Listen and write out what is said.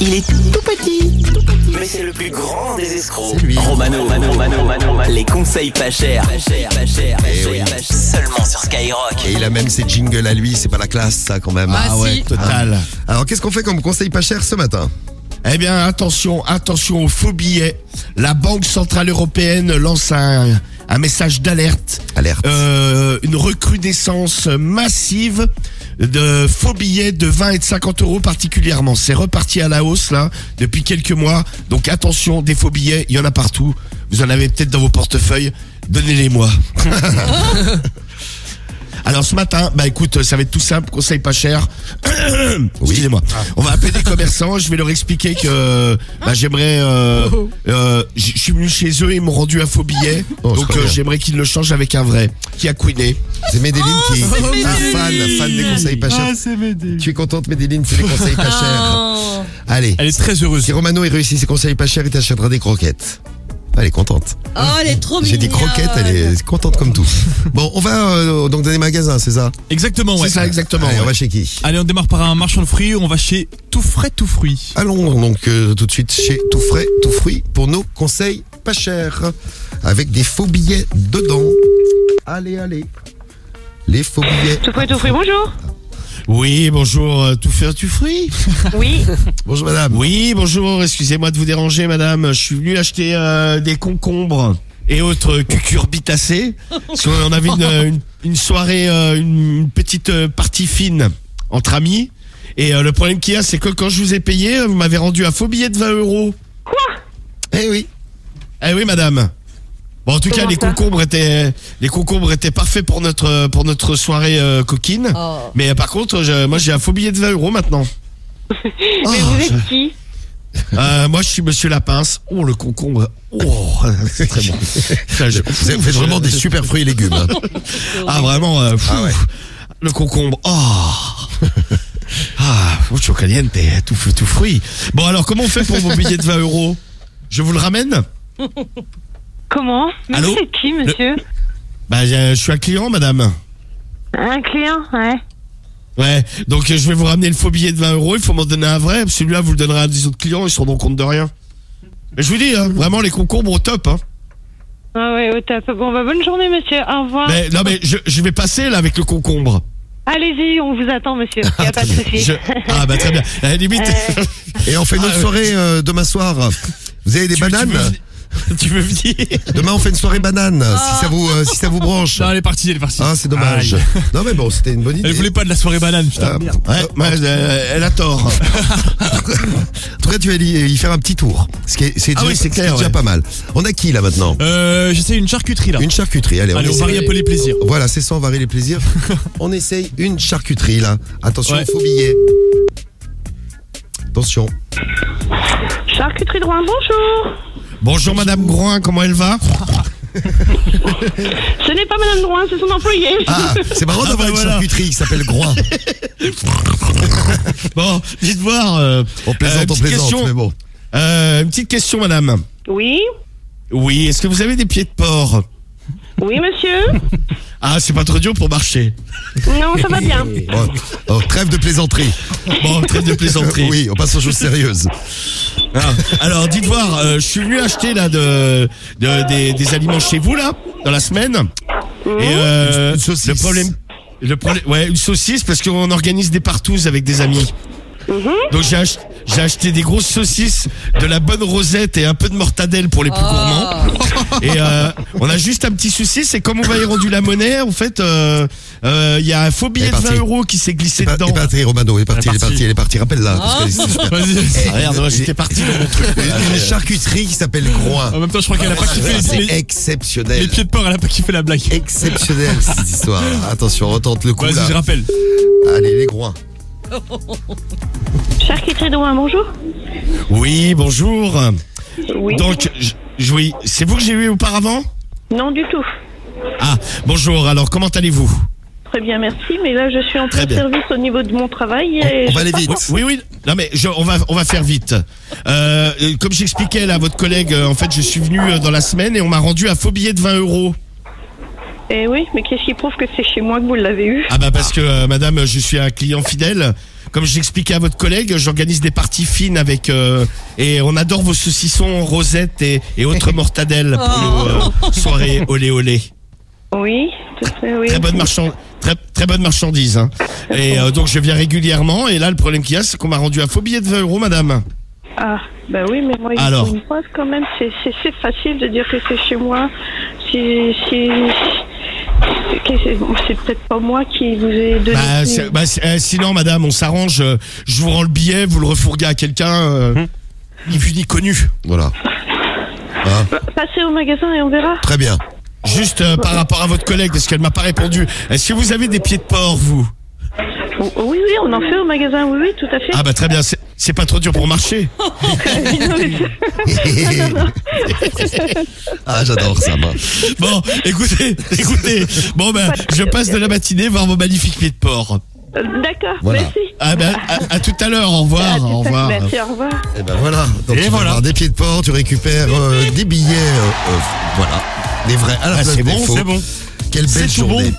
Il est tout petit, mais c'est le plus grand des escrocs. Romano, Romano, Romano, Romano, les conseils pas chers. Pas cher, pas cher, pas Eh cher, oui. pas cher. Seulement sur Skyrock. Et il a même ses jingles à lui, c'est pas la classe ça quand même. Ah, ouais, si. total. Alors qu'est-ce qu'on fait comme conseil pas cher ce matin? Eh bien, attention, attention aux faux billets. La Banque Centrale Européenne lance un, un message d'alerte. Alerte. Euh, une recrudescence massive de faux billets de 20 et de 50 euros particulièrement. C'est reparti à la hausse là depuis quelques mois. Donc attention, des faux billets, il y en a partout. Vous en avez peut-être dans vos portefeuilles. Donnez-les-moi. Alors ce matin, bah écoute, ça va être tout simple, conseil pas cher. Excusez-moi. On va appeler des commerçants, je vais leur expliquer que bah, j'aimerais. Euh, euh, j- je suis venu chez eux, ils m'ont rendu un faux billet, Oh, donc euh, j'aimerais qu'ils le changent avec un vrai. Qui a couiné C'est Medellin qui c'est est Medellin. fan, fan des conseils pas chers. c'est Médée. Tu es contente Medellin, c'est les conseils pas chers. Allez, Elle est très heureuse. si Romano il réussit ses conseils pas chers, il t'achètera des croquettes. Elle est contente. Oh, elle est trop J'ai dit mignonne. croquettes, elle est contente comme tout. Bon, on va euh, donc dans les magasins, c'est ça Exactement, ouais. C'est ça exactement. Allez, on va chez qui Allez, on démarre par un marchand de fruits. On va chez Tout Frais, Tout Fruits. Allons donc euh, tout de suite chez Tout Frais, Tout Fruit pour nos conseils pas chers. Avec des faux billets dedans. Allez, allez. Les faux billets. Tout frais, tout frais, bonjour. Oui, bonjour, euh, tout faire du fruit? Oui, Bonjour madame. Oui, bonjour, excusez-moi de vous déranger, madame. Je suis venu acheter euh, des concombres et autres cucurbitacées. Parce qu'on avait une, une, une soirée, euh, une, une petite euh, partie fine entre amis. Et euh, le problème qu'il y a, c'est que quand je vous ai payé, vous m'avez rendu un faux billet de 20 euros. Eh oui. Eh oui, madame. Bon, en tout cas, les concombres étaient, les concombres étaient parfaits pour notre, pour notre soirée euh, coquine. Oh. Mais par contre, je- moi, j'ai un faux billet de 20 euros maintenant. mais Oh, vous je- êtes qui? Euh, moi, je suis Monsieur Lapince. Oh, le concombre. Oh, c'est très bon. Ça, je- Vous avez fait vraiment des super fruits et légumes. hein. Ah, vraiment. euh. Ah ouais. Le concombre. Oh. Ah, mucho caliente, tout, tout fruit. Bon, alors, comment on fait pour vos billets de 20 euros? Je vous le ramène? Comment Mais Allô êtes qui, monsieur Bah, je je suis un client, madame. Un client, ouais. Ouais, donc euh, je vais vous ramener le faux billet de 20 euros. Il faut m'en donner un vrai. Celui-là, vous le donnerez à des autres clients. Ils se rendront compte de rien. Mais je vous dis, hein, vraiment, les concombres au top. Hein. Ah ouais, au top. Bon, bah, bonne journée, monsieur. Au revoir. Mais non, mais je, je vais passer là avec le concombre. Allez-y, on vous attend, monsieur. Il n'y a pas de souci. Je- Ah bah très bien. À la limite. Euh, Et on fait une autre Ah, soirée euh, demain soir. Vous avez des Tu- bananes tu veux, venir- tu veux venir Demain on fait une soirée banane. Si ça vous, euh, si ça vous branche. Non, elle est partie, elle est partie. Ah, c'est dommage. Aïe. Non mais bon, c'était une bonne idée. Elle voulait pas de la soirée banane, putain. Ah, merde. Ouais, ouais, euh, elle a tort. En tout cas, tu vas y, y faire un petit tour. Ce qui est, c'est Ah déjà, oui, c'est ce qui est clair, déjà ouais. pas mal. On a qui là maintenant? Euh, j'essaie une charcuterie là. Une charcuterie. Allez, Allez, on varie un peu les plaisirs. Voilà, c'est ça, on varie les plaisirs. on essaye une charcuterie là. Attention, Ouais. faux billet. Attention. Charcuterie Rouen, bonjour. Bonjour Madame Groin, comment elle va? Ce n'est pas Madame Drouin, c'est son employé. Ah, c'est marrant d'avoir bah une voilà. charcuterie qui s'appelle Groin. Bon, dites voir. Euh, On plaisante, euh, on plaisante, question. mais bon. euh, une petite question, Madame. Oui, Oui, est-ce que vous avez des pieds de porc? Oui, monsieur. Ah, c'est pas trop dur pour marcher. Non, ça va bien. Bon, oh, trêve de plaisanterie. Bon, trêve de plaisanterie. Oui, on passe aux choses sérieuses. Ah, alors, dites voir, euh, je suis venu acheter là de, de- des, des aliments chez vous là dans la semaine. Et euh, Une- une saucisse. le problème, le problème, ouais, une saucisse parce qu'on organise des partouzes avec des amis. Donc j'ai ach- j'ai acheté des grosses saucisses, de la bonne rosette et un peu de mortadelle pour les plus gourmands. Et euh, on a juste un petit souci, c'est comme on va y rendu la monnaie, en fait, euh, euh, il y a un faux billet de 20 partie. euros qui s'est glissé Il est dedans. parti, Romano, il est parti, il est Elle est parti, il est parti. Rappelle-la. Ah, regarde, j'étais parti dans mon truc. Une, charcuterie qui s'appelle Groin. En même temps, je crois qu'elle a pas kiffé les, C'est exceptionnel. les pieds de porc, elle a pas kiffé la blague. Exceptionnel cette histoire. Attention, retente le coup Vas-y, je rappelle. Allez, les groins. Charcuterie de Rouen, bonjour. Oui, bonjour. Oui. Donc, oui, c'est vous que j'ai eu auparavant? Non, du tout. Ah, bonjour, alors comment allez-vous? Très bien, merci. Mais là, je suis en Très plein bien. service au niveau de mon travail. Et On va aller vite. Oui, oui. Non, mais je- on va, on va faire vite. Euh, comme j'expliquais là à votre collègue, euh, en fait, je suis venu euh, dans la semaine et on m'a rendu un faux billet de 20 euros. Eh oui, mais qu'est-ce qui prouve que c'est chez moi que vous l'avez eu? Ah bah parce que, euh, madame, je suis un client fidèle. Comme j'expliquais à votre collègue, j'organise des parties fines avec euh, et on adore vos saucissons rosettes et, et autres mortadelles pour nos euh, soirées olé olé. Oui, tout à fait, oui. Très bonne marchand, très, très bonne marchandise. Hein. Et euh, donc je viens régulièrement et là le problème qu'il y a c'est qu'on m'a rendu un faux billet de 20 euros, madame. Ah, bah oui, mais moi, il Alors. faut une quand même. C'est, c'est, c'est facile de dire que c'est chez moi. Si, si, c'est, peut-être pas moi qui vous ai donné. Bah, bah, euh, sinon, madame, on s'arrange. euh, Je vous rends le billet, vous le refourguez à quelqu'un, euh, ni vu ni connu. Voilà. Passez au magasin et on verra. Très bien. Juste euh, par rapport à votre collègue, parce qu'elle m'a pas répondu. Est-ce que vous avez des pieds de porc, vous? Oui, oui, on en fait au magasin. Oui, oui, tout à fait. Ah bah très bien, c'est- c'est pas trop dur pour marcher. Ah, j'adore ça, moi. Bon, écoutez, écoutez. Bon ben, je passe de la matinée voir vos magnifiques pieds de porc. Euh, D'accord, Voilà. merci. Ah ben, à, à tout à l'heure. Au revoir, à au revoir. Merci, au revoir. Et ben voilà. Donc Et tu vas voilà. avoir des pieds de porc, tu récupères euh, des billets, euh, euh, voilà, des vrais à la Ah, place c'est des bon, faux. C'est bon. Quelle belle tout bon. journée.